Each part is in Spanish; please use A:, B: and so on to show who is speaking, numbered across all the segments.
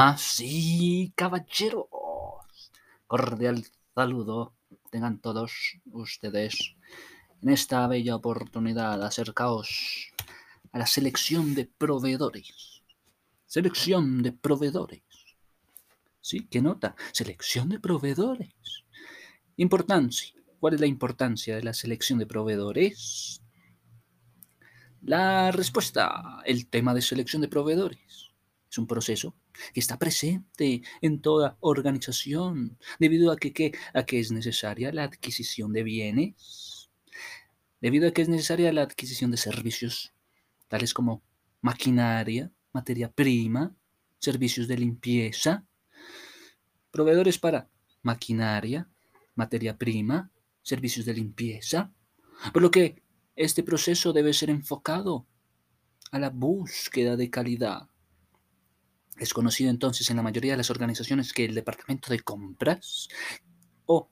A: Damas y caballeros, cordial saludo tengan todos ustedes en esta bella oportunidad. Acercaos a la selección de proveedores. Selección de proveedores. ¿Sí? ¿Qué nota? Selección de proveedores. Importancia. ¿Cuál es la importancia de la selección de proveedores? La respuesta, el tema de selección de proveedores. Es un proceso que está presente en toda organización, debido a que, a que es necesaria la adquisición de bienes, debido a que es necesaria la adquisición de servicios, tales como maquinaria, materia prima, servicios de limpieza, proveedores para maquinaria, materia prima, servicios de limpieza, por lo que este proceso debe ser enfocado a la búsqueda de calidad. Es conocido entonces en la mayoría de las organizaciones que el departamento de compras o,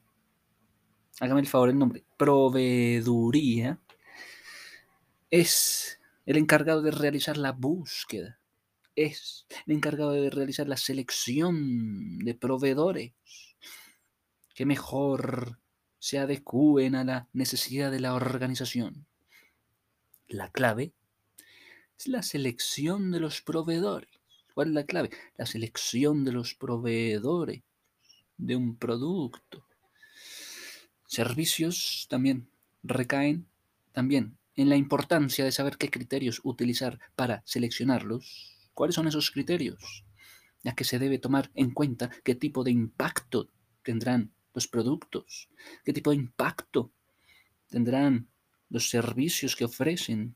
A: hágame el favor el nombre, proveeduría, es el encargado de realizar la búsqueda, es el encargado de realizar la selección de proveedores que mejor se adecúen a la necesidad de la organización. La clave es la selección de los proveedores. ¿Cuál es la clave? La selección de los proveedores de un producto. Servicios también recaen también en la importancia de saber qué criterios utilizar para seleccionarlos. ¿Cuáles son esos criterios? Ya que se debe tomar en cuenta qué tipo de impacto tendrán los productos, qué tipo de impacto tendrán los servicios que ofrecen.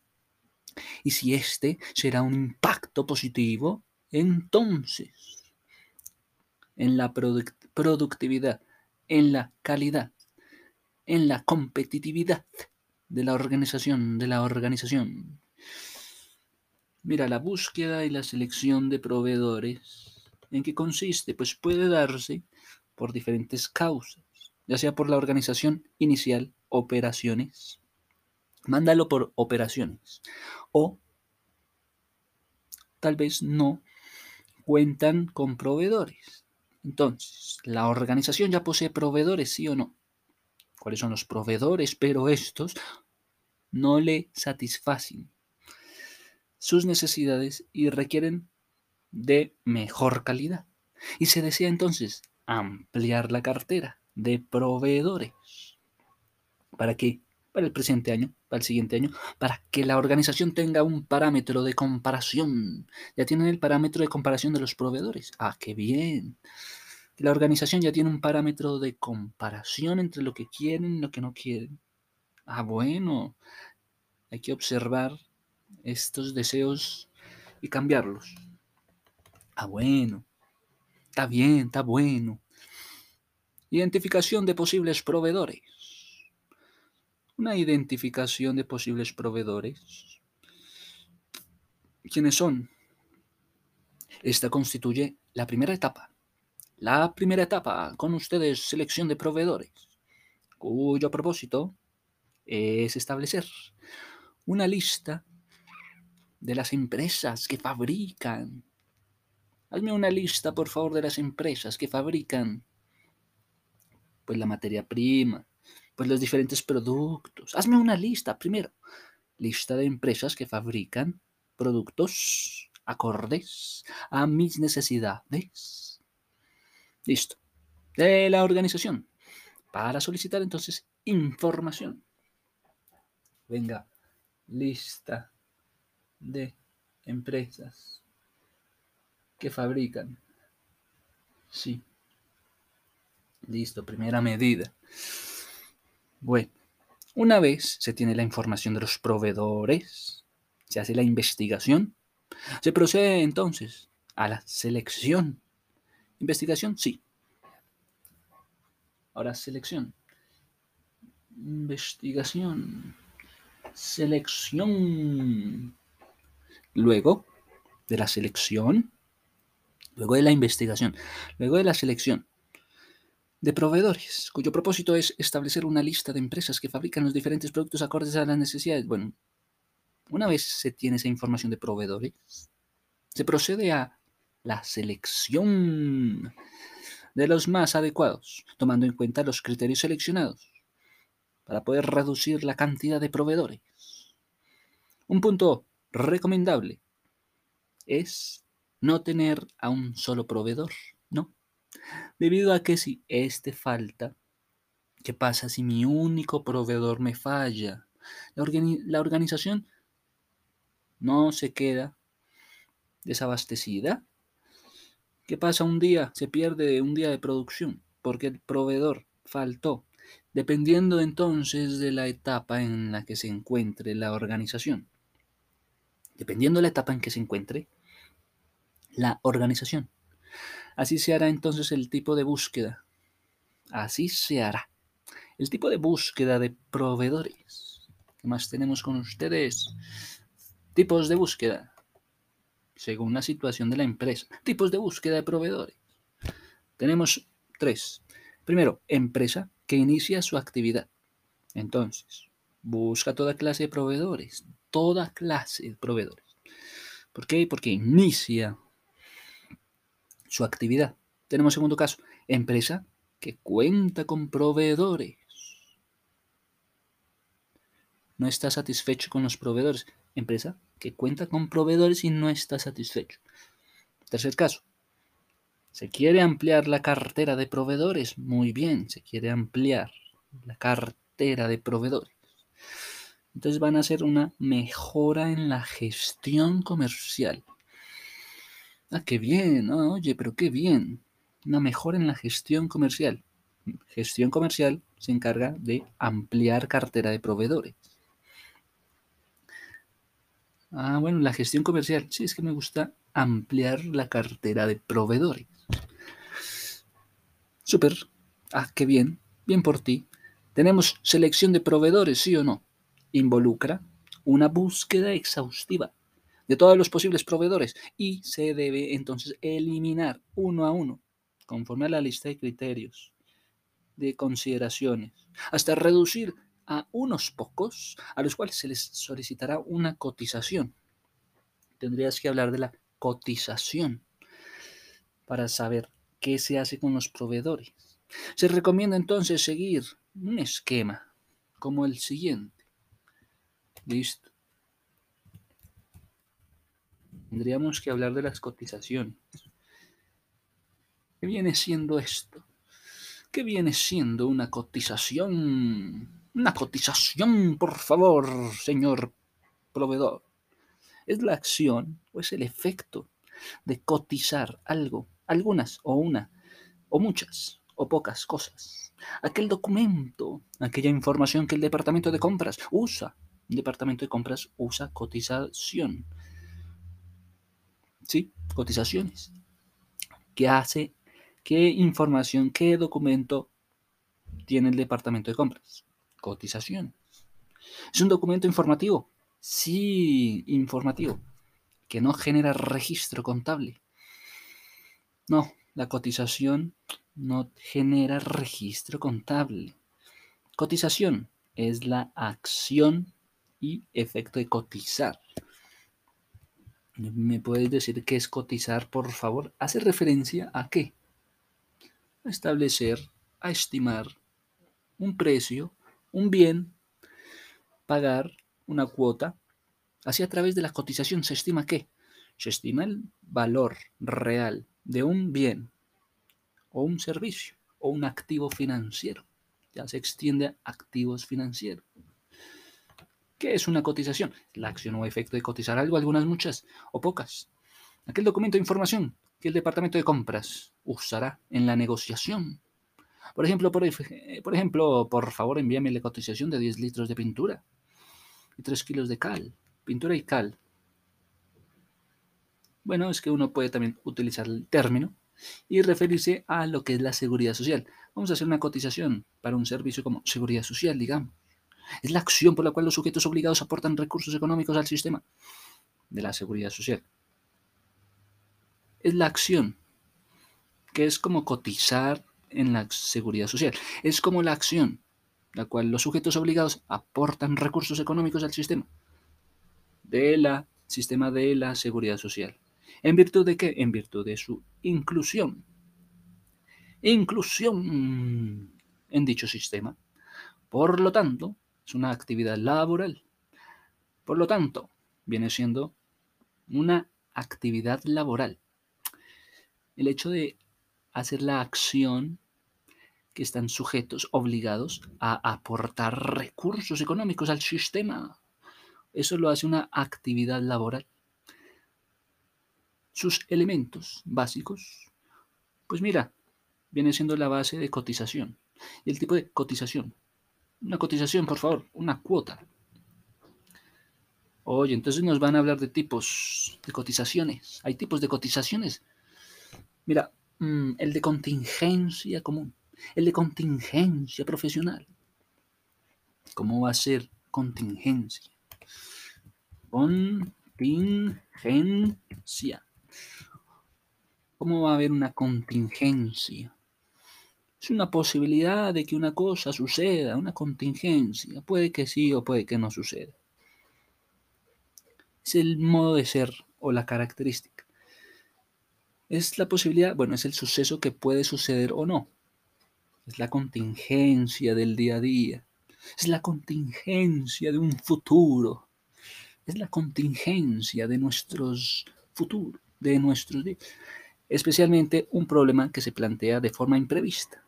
A: Y si este será un impacto positivo, entonces en la productividad, en la calidad, en la competitividad de la organización, de la organización. Mira, la búsqueda y la selección de proveedores, ¿en qué consiste? Pues puede darse por diferentes causas, ya sea por la organización inicial, operaciones, mándalo por operaciones, o tal vez no cuentan con proveedores. Entonces, la organización ya posee proveedores, sí o no. ¿Cuáles son los proveedores? Pero estos no le satisfacen sus necesidades y requieren de mejor calidad. Y se desea entonces ampliar la cartera de proveedores. ¿Para qué? Para el presente año, para el siguiente año, para que la organización tenga un parámetro de comparación. Ya tienen el parámetro de comparación de los proveedores. Ah, qué bien. La organización ya tiene un parámetro de comparación entre lo que quieren y lo que no quieren. Ah, bueno. Hay que observar estos deseos y cambiarlos. Ah, bueno. Está bien, está bueno. Identificación de posibles proveedores. Una identificación de posibles proveedores. ¿Quiénes son? Esta constituye la primera etapa. La primera etapa con ustedes selección de proveedores, cuyo propósito es establecer una lista de las empresas que fabrican Hazme una lista, por favor, de las empresas que fabrican pues la materia prima, pues los diferentes productos. Hazme una lista primero. Lista de empresas que fabrican productos acordes a mis necesidades. Listo. De la organización. Para solicitar entonces información. Venga, lista de empresas que fabrican. Sí. Listo, primera medida. Bueno, una vez se tiene la información de los proveedores, se hace la investigación, se procede entonces a la selección. ¿Investigación? Sí. Ahora selección. Investigación. Selección. Luego de la selección luego de la investigación, luego de la selección de proveedores, cuyo propósito es establecer una lista de empresas que fabrican los diferentes productos acordes a las necesidades. Bueno, una vez se tiene esa información de proveedores, se procede a la selección de los más adecuados, tomando en cuenta los criterios seleccionados para poder reducir la cantidad de proveedores. Un punto recomendable es no tener a un solo proveedor, ¿no? Debido a que si este falta, ¿qué pasa si mi único proveedor me falla? La, la organización no se queda desabastecida. ¿Qué pasa un día? Se pierde un día de producción porque el proveedor faltó, dependiendo entonces de la etapa en la que se encuentre la organización. Dependiendo de la etapa en que se encuentre la organización. Así se hará entonces el tipo de búsqueda. Así se hará. El tipo de búsqueda de proveedores. ¿Qué más tenemos con ustedes? Tipos de búsqueda. Según la situación de la empresa. Tipos de búsqueda de proveedores. Tenemos tres. Primero, empresa que inicia su actividad. Entonces, busca toda clase de proveedores. Toda clase de proveedores. ¿Por qué? Porque inicia su actividad. Tenemos segundo caso, empresa que cuenta con proveedores. No está satisfecho con los proveedores. Empresa que cuenta con proveedores y no está satisfecho. Tercer caso, se quiere ampliar la cartera de proveedores. Muy bien, se quiere ampliar la cartera de proveedores. Entonces van a hacer una mejora en la gestión comercial. Ah, qué bien, oye, pero qué bien. Una mejora en la gestión comercial. Gestión comercial se encarga de ampliar cartera de proveedores. Ah, bueno, la gestión comercial. Sí, es que me gusta ampliar la cartera de proveedores. Súper. Ah, qué bien. Bien por ti. Tenemos selección de proveedores, sí o no. Involucra una búsqueda exhaustiva de todos los posibles proveedores y se debe entonces eliminar uno a uno, conforme a la lista de criterios, de consideraciones, hasta reducir a unos pocos a los cuales se les solicitará una cotización. Tendrías que hablar de la cotización para saber qué se hace con los proveedores. Se recomienda entonces seguir un esquema como el siguiente. Listo. Tendríamos que hablar de las cotizaciones. ¿Qué viene siendo esto? ¿Qué viene siendo una cotización? Una cotización, por favor, señor proveedor. Es la acción o es el efecto de cotizar algo, algunas o una, o muchas, o pocas cosas. Aquel documento, aquella información que el departamento de compras usa. Departamento de compras usa cotización ¿sí? Cotizaciones. ¿Qué hace? ¿Qué información, qué documento tiene el departamento de compras? Cotizaciones. ¿Es un documento informativo? Sí, informativo. Que no genera registro contable. No, la cotización no genera registro contable. Cotización es la acción y efecto de cotizar. ¿Me puedes decir qué es cotizar, por favor? ¿Hace referencia a qué? A establecer, a estimar un precio, un bien, pagar una cuota. Así a través de la cotización se estima qué? Se estima el valor real de un bien o un servicio o un activo financiero. Ya se extiende a activos financieros. ¿Qué es una cotización? La acción o efecto de cotizar algo, algunas muchas o pocas. Aquel documento de información que el departamento de compras usará en la negociación. Por ejemplo, por, por ejemplo, por favor envíame la cotización de 10 litros de pintura y 3 kilos de cal. Pintura y cal. Bueno, es que uno puede también utilizar el término y referirse a lo que es la seguridad social. Vamos a hacer una cotización para un servicio como seguridad social, digamos. Es la acción por la cual los sujetos obligados aportan recursos económicos al sistema de la seguridad social. Es la acción, que es como cotizar en la seguridad social. Es como la acción, la cual los sujetos obligados aportan recursos económicos al sistema del sistema de la seguridad social. ¿En virtud de qué? En virtud de su inclusión. Inclusión en dicho sistema. Por lo tanto, es una actividad laboral. Por lo tanto, viene siendo una actividad laboral. El hecho de hacer la acción que están sujetos, obligados a aportar recursos económicos al sistema. Eso lo hace una actividad laboral. Sus elementos básicos, pues mira, viene siendo la base de cotización. Y el tipo de cotización. Una cotización, por favor, una cuota. Oye, entonces nos van a hablar de tipos de cotizaciones. Hay tipos de cotizaciones. Mira, mm, el de contingencia común, el de contingencia profesional. ¿Cómo va a ser contingencia? Contingencia. ¿Cómo va a haber una contingencia? Es una posibilidad de que una cosa suceda, una contingencia. Puede que sí o puede que no suceda. Es el modo de ser o la característica. Es la posibilidad, bueno, es el suceso que puede suceder o no. Es la contingencia del día a día. Es la contingencia de un futuro. Es la contingencia de nuestros futuros, de nuestros días. Especialmente un problema que se plantea de forma imprevista.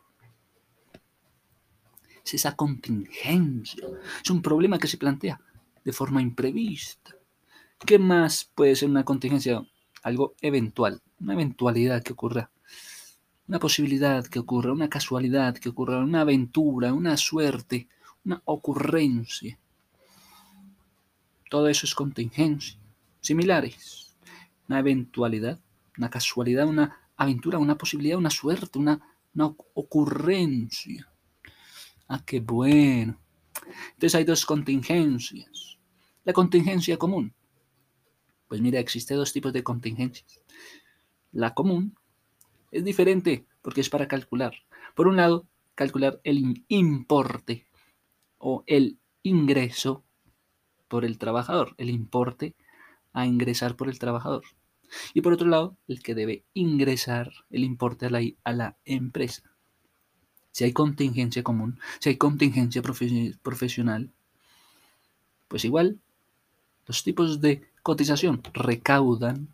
A: Es esa contingencia. Es un problema que se plantea de forma imprevista. ¿Qué más puede ser una contingencia? Algo eventual, una eventualidad que ocurra, una posibilidad que ocurra, una casualidad que ocurra, una aventura, una suerte, una ocurrencia. Todo eso es contingencia. Similares. Una eventualidad, una casualidad, una aventura, una posibilidad, una suerte, una, una ocurrencia. Ah, qué bueno. Entonces hay dos contingencias. La contingencia común, pues mira, existe dos tipos de contingencias. La común es diferente porque es para calcular. Por un lado, calcular el importe o el ingreso por el trabajador, el importe a ingresar por el trabajador. Y por otro lado, el que debe ingresar el importe a la, a la empresa. Si hay contingencia común, si hay contingencia profesional, pues igual, los tipos de cotización, recaudan,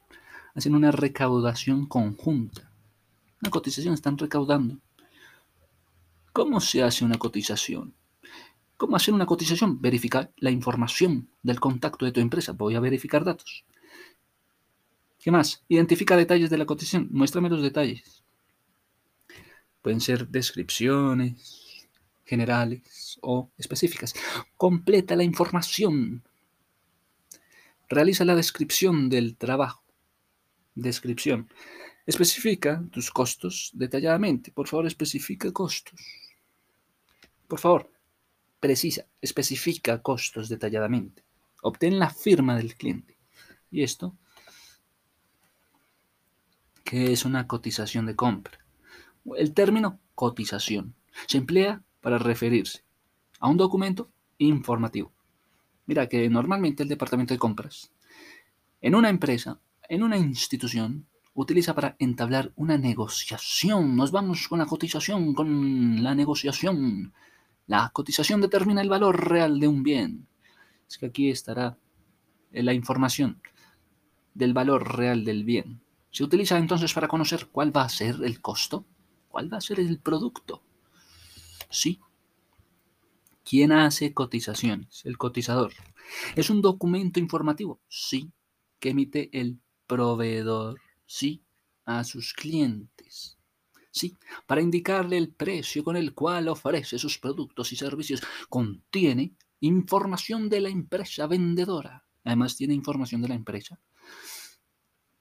A: hacen una recaudación conjunta. Una cotización están recaudando. ¿Cómo se hace una cotización? ¿Cómo hacer una cotización? Verificar la información del contacto de tu empresa. Voy a verificar datos. ¿Qué más? Identifica detalles de la cotización. Muéstrame los detalles. Pueden ser descripciones generales o específicas. Completa la información Realiza la descripción del trabajo. Descripción. Especifica tus costos detalladamente. Por favor, especifica costos. Por favor, precisa, especifica costos detalladamente. Obtén la firma del cliente. Y esto, ¿qué es una cotización de compra? El término cotización se emplea para referirse a un documento informativo Mira que normalmente el departamento de compras en una empresa, en una institución, utiliza para entablar una negociación. Nos vamos con la cotización, con la negociación. La cotización determina el valor real de un bien. Es que aquí estará la información del valor real del bien. Se utiliza entonces para conocer cuál va a ser el costo, cuál va a ser el producto. Sí, ¿Quién hace cotizaciones? El cotizador. ¿Es un documento informativo? Sí. Que emite el proveedor. Sí. A sus clientes. Sí, para indicarle el precio con el cual ofrece sus productos y servicios. Contiene información de la empresa vendedora. Además tiene información de la empresa,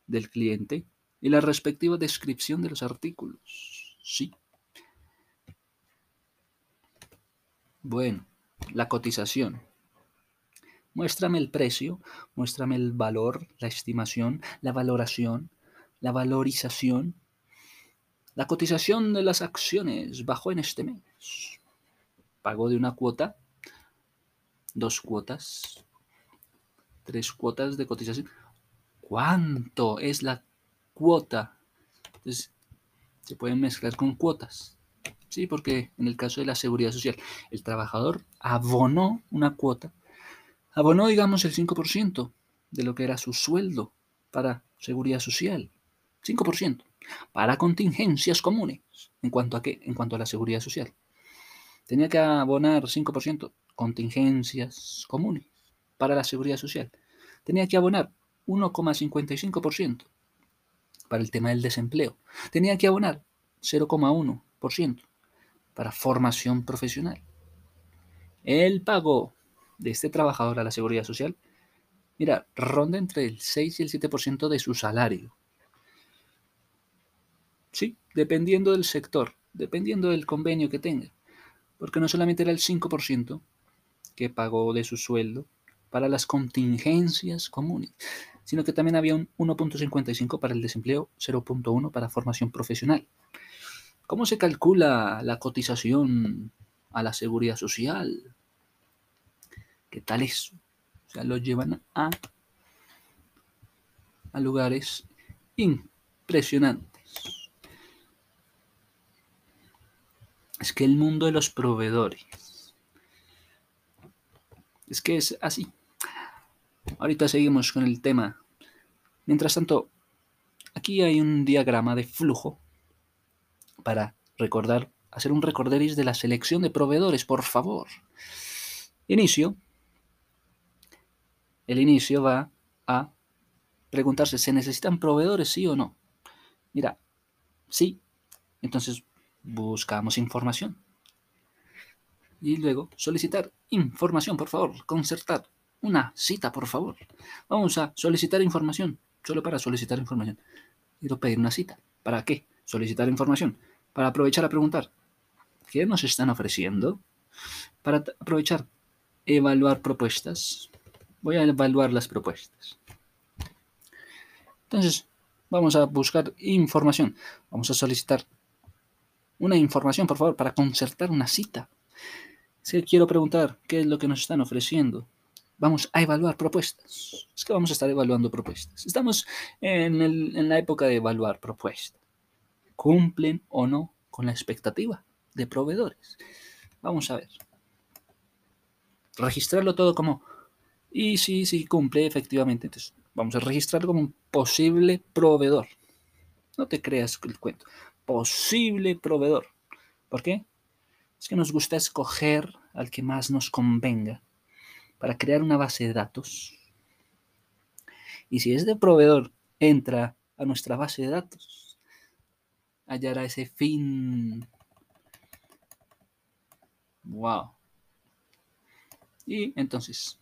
A: del cliente y la respectiva descripción de los artículos. Sí. Bueno, la cotización. Muéstrame el precio, muéstrame el valor, la estimación, la valoración, la valorización. La cotización de las acciones bajó en este mes. Pagó de una cuota, dos cuotas, tres cuotas de cotización. ¿Cuánto es la cuota. Entonces, se pueden mezclar con cuotas. Sí, porque en el caso de la seguridad social, el trabajador abonó una cuota, abonó, digamos, el 5% de lo que era su sueldo para seguridad social. 5%. Para contingencias comunes. ¿En cuanto a qué? En cuanto a la seguridad social. Tenía que abonar 5% contingencias comunes para la seguridad social. Tenía que abonar 1,55% para el tema del desempleo. Tenía que abonar 0,1% para formación profesional. El pago de este trabajador a la seguridad social, mira, ronda entre el 6 y el 7% de su salario. Sí, dependiendo del sector, dependiendo del convenio que tenga. Porque no solamente era el 5% que pagó de su sueldo para las contingencias comunes, sino que también había un 1.55 para el desempleo, 0.1 para formación profesional. ¿Cómo se calcula la cotización a la seguridad social? ¿Qué tal eso? O sea, lo llevan a, a lugares impresionantes. Es que el mundo de los proveedores. Es que es así. Ahorita seguimos con el tema. Mientras tanto, aquí hay un diagrama de flujo para recordar, hacer un recorderis de la selección de proveedores, por favor. Inicio. El inicio va a preguntarse, ¿se necesitan proveedores, sí o no? Mira, sí. Entonces buscamos información. Y luego solicitar información, por favor, concertar una cita, por favor. Vamos a solicitar información, solo para solicitar información. Quiero pedir una cita. ¿Para qué? Solicitar información. Para aprovechar a preguntar, ¿qué nos están ofreciendo? Para aprovechar, evaluar propuestas. Voy a evaluar las propuestas. Entonces, vamos a buscar información. Vamos a solicitar una información, por favor, para concertar una cita. Si quiero preguntar qué es lo que nos están ofreciendo, vamos a evaluar propuestas. Es que vamos a estar evaluando propuestas. Estamos en, la época de evaluar propuestas. ¿Cumplen o no con la expectativa de proveedores? Vamos a ver. Registrarlo todo como, y sí, sí, cumple efectivamente. Entonces, vamos a registrarlo como un posible proveedor. No te creas el cuento. Posible proveedor. ¿Por qué? Es que nos gusta escoger al que más nos convenga para crear una base de datos. Y si este proveedor entra a nuestra base de datos, hallará ese fin. Wow. Y entonces,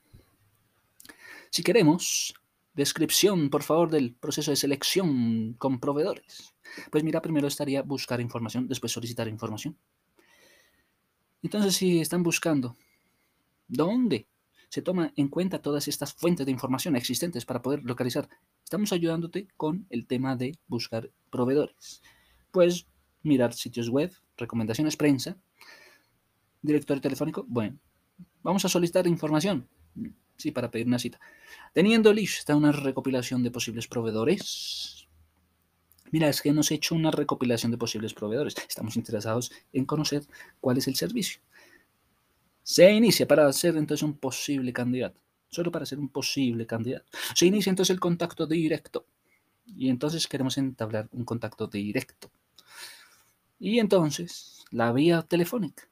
A: si queremos descripción, por favor, del proceso de selección con proveedores, pues mira, primero estaría buscar información, después solicitar información. Entonces, si están buscando, ¿dónde se toma en cuenta todas estas fuentes de información existentes para poder localizar. Estamos ayudándote con el tema de buscar proveedores. Puedes mirar sitios web, recomendaciones prensa, directorio telefónico. Bueno, vamos a solicitar información. Sí, para pedir una cita. Teniendo lista una recopilación de posibles proveedores. Mira, es que hemos hecho una recopilación de posibles proveedores. Estamos interesados en conocer cuál es el servicio se inicia para ser entonces un posible candidato. Solo para ser un posible candidato. Se inicia entonces el contacto directo. Y entonces queremos entablar un contacto directo. Y entonces, la vía telefónica.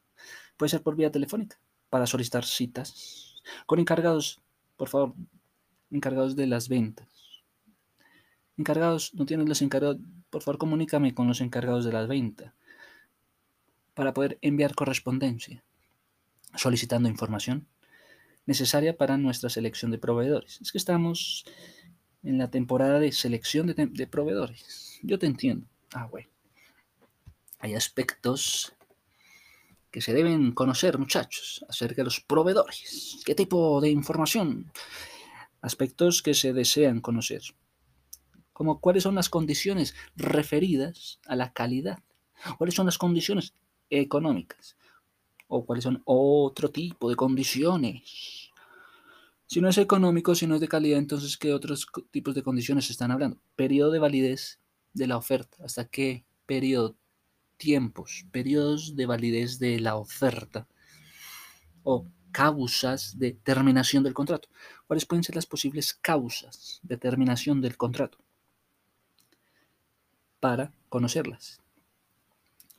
A: Puede ser por vía telefónica para solicitar citas con encargados, por favor, encargados de las ventas. Encargados, no tienen los encargados, por favor comunícame con los encargados de las ventas para poder enviar correspondencia solicitando información necesaria para nuestra selección de proveedores. Es que estamos en la temporada de selección de, proveedores. Yo te entiendo. Ah, bueno. Hay aspectos que se deben conocer, muchachos, acerca de los proveedores. ¿Qué tipo de información? Aspectos que se desean conocer. Como cuáles son las condiciones referidas a la calidad. ¿Cuáles son las condiciones económicas? O cuáles son otro tipo de condiciones. Si no es económico, si no es de calidad, entonces ¿qué otros tipos de condiciones están hablando? Periodo de validez de la oferta, hasta qué periodo, tiempos, periodos de validez de la oferta o causas de terminación del contrato. ¿Cuáles pueden ser las posibles causas de terminación del contrato? Para conocerlas.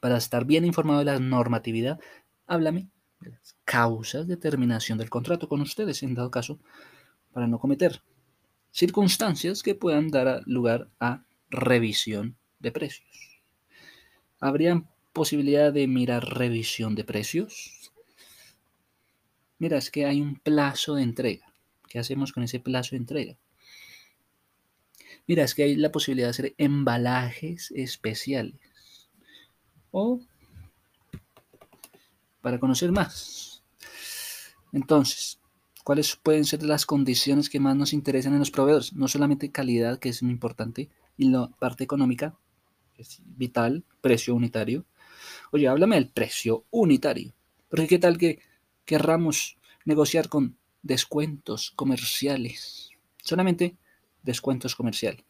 A: Para estar bien informado de la normatividad, háblame de las causas de terminación del contrato con ustedes, en dado caso, para no cometer circunstancias que puedan dar lugar a revisión de precios. ¿Habría posibilidad de mirar revisión de precios? Mira, es que hay un plazo de entrega. ¿Qué hacemos con ese plazo de entrega? Mira, es que hay la posibilidad de hacer embalajes especiales. O para conocer más. Entonces, ¿cuáles pueden ser las condiciones que más nos interesan en los proveedores? No solamente calidad, que es muy importante, y la parte económica, que es vital, precio unitario. Oye, háblame del precio unitario. Porque qué tal que querramos negociar con descuentos comerciales. Solamente descuentos comerciales.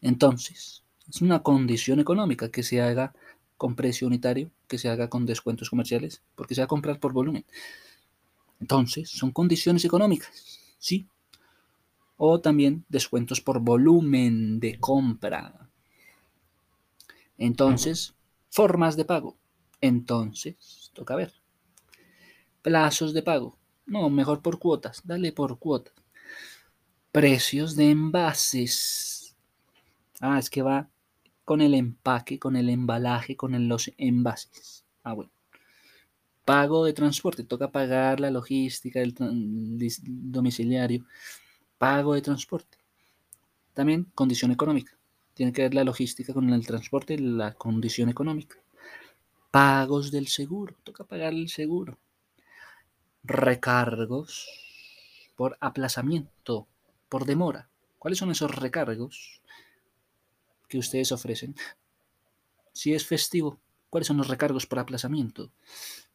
A: Entonces, es una condición económica que se haga con precio unitario, que se haga con descuentos comerciales, porque se va a comprar por volumen. Entonces, son condiciones económicas, ¿sí? O también descuentos por volumen de compra. Entonces, formas de pago. Entonces, toca ver. Plazos de pago. No, mejor por cuotas. Dale por cuotas. Precios de envases. Ah, es que va con el empaque, con el embalaje, con los envases. Ah, bueno. Pago de transporte. Toca pagar la logística del domiciliario. Pago de transporte. También condición económica. Tiene que ver la logística con el transporte y la condición económica. Pagos del seguro. Toca pagar el seguro. Recargos por aplazamiento, por demora. ¿Cuáles son esos recargos que ustedes ofrecen? Si es festivo, ¿cuáles son los recargos por aplazamiento?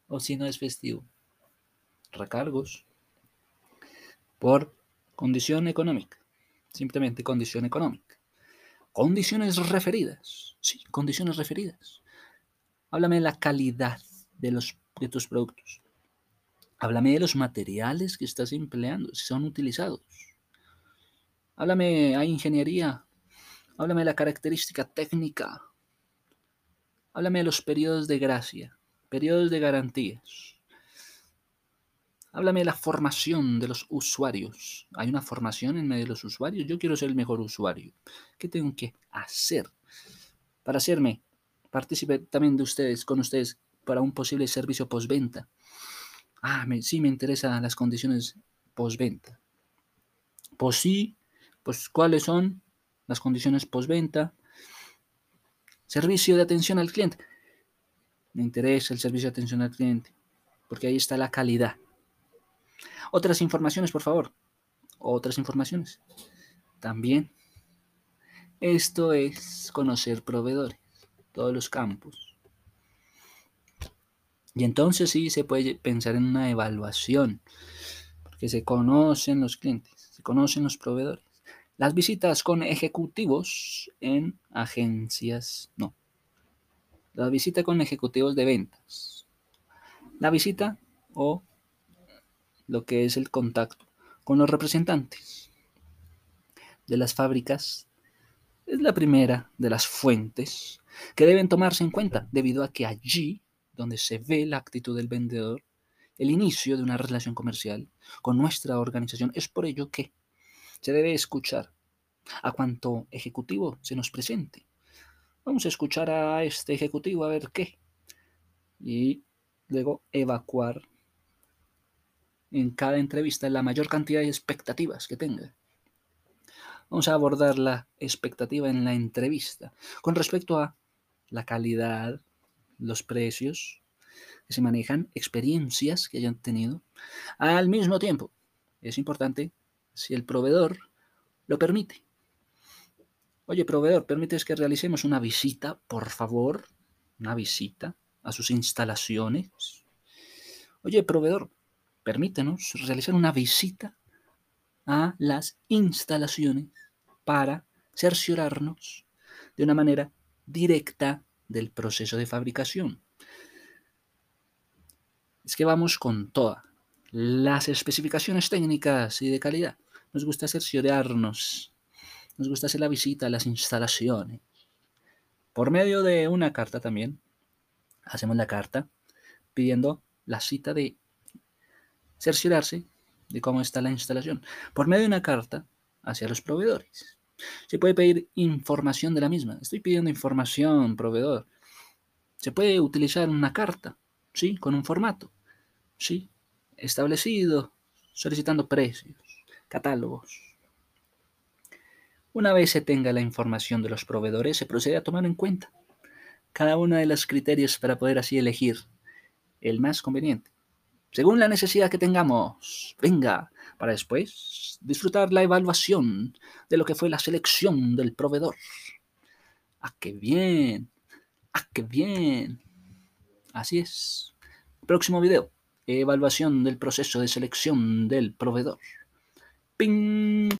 A: O si no es festivo, recargos por condición económica. Simplemente condición económica. Condiciones referidas. Sí, condiciones referidas. Háblame de la calidad de, los, de tus productos. Háblame de los materiales que estás empleando, si son utilizados. Háblame a ingeniería. Háblame de la característica técnica. Háblame de los periodos de gracia, periodos de garantías. Háblame de la formación de los usuarios. ¿Hay una formación en medio de los usuarios? Yo quiero ser el mejor usuario. ¿Qué tengo que hacer para hacerme participe también de ustedes, con ustedes, para un posible servicio postventa. Ah, sí me interesan las condiciones postventa. Pues sí, pues cuáles son las condiciones postventa. Servicio de atención al cliente. Me interesa el servicio de atención al cliente, porque ahí está la calidad. Otras informaciones, por favor. Otras informaciones. También. Esto es conocer proveedores todos los campos. Y entonces sí se puede pensar en una evaluación, porque se conocen los clientes, se conocen los proveedores. Las visitas con ejecutivos en agencias, no. La visita con ejecutivos de ventas. La visita o lo que es el contacto con los representantes de las fábricas es la primera de las fuentes que deben tomarse en cuenta, debido a que allí, donde se ve la actitud del vendedor, el inicio de una relación comercial con nuestra organización, es por ello que se debe escuchar a cuanto ejecutivo se nos presente. Vamos a escuchar a este ejecutivo a ver qué. Y luego evacuar en cada entrevista la mayor cantidad de expectativas que tenga. Vamos a abordar la expectativa en la entrevista con respecto a la calidad, los precios que se manejan, experiencias que hayan tenido. Al mismo tiempo, es importante si el proveedor lo permite. Oye, proveedor, ¿permites que realicemos una visita, por favor? Una visita a sus instalaciones. Oye, proveedor, permítenos realizar una visita a las instalaciones para cerciorarnos de una manera directa del proceso de fabricación. Es que vamos con todas las especificaciones técnicas y de calidad. Nos gusta cerciorarnos, nos gusta hacer la visita a las instalaciones. Por medio de una carta también, hacemos la carta pidiendo la cita de cerciorarse de cómo está la instalación. Por medio de una carta hacia los proveedores. Se puede pedir información de la misma. Estoy pidiendo información, proveedor. Se puede utilizar una carta, ¿sí? Con un formato, ¿sí? Establecido, solicitando precios, catálogos. Una vez se tenga la información de los proveedores, se procede a tomar en cuenta cada uno de los criterios para poder así elegir el más conveniente, según la necesidad que tengamos. Venga, para después disfrutar la evaluación de lo que fue la selección del proveedor. ¡Ah, qué bien! ¡Ah, qué bien! Así es. Próximo video. Evaluación del proceso de selección del proveedor. ¡Ping!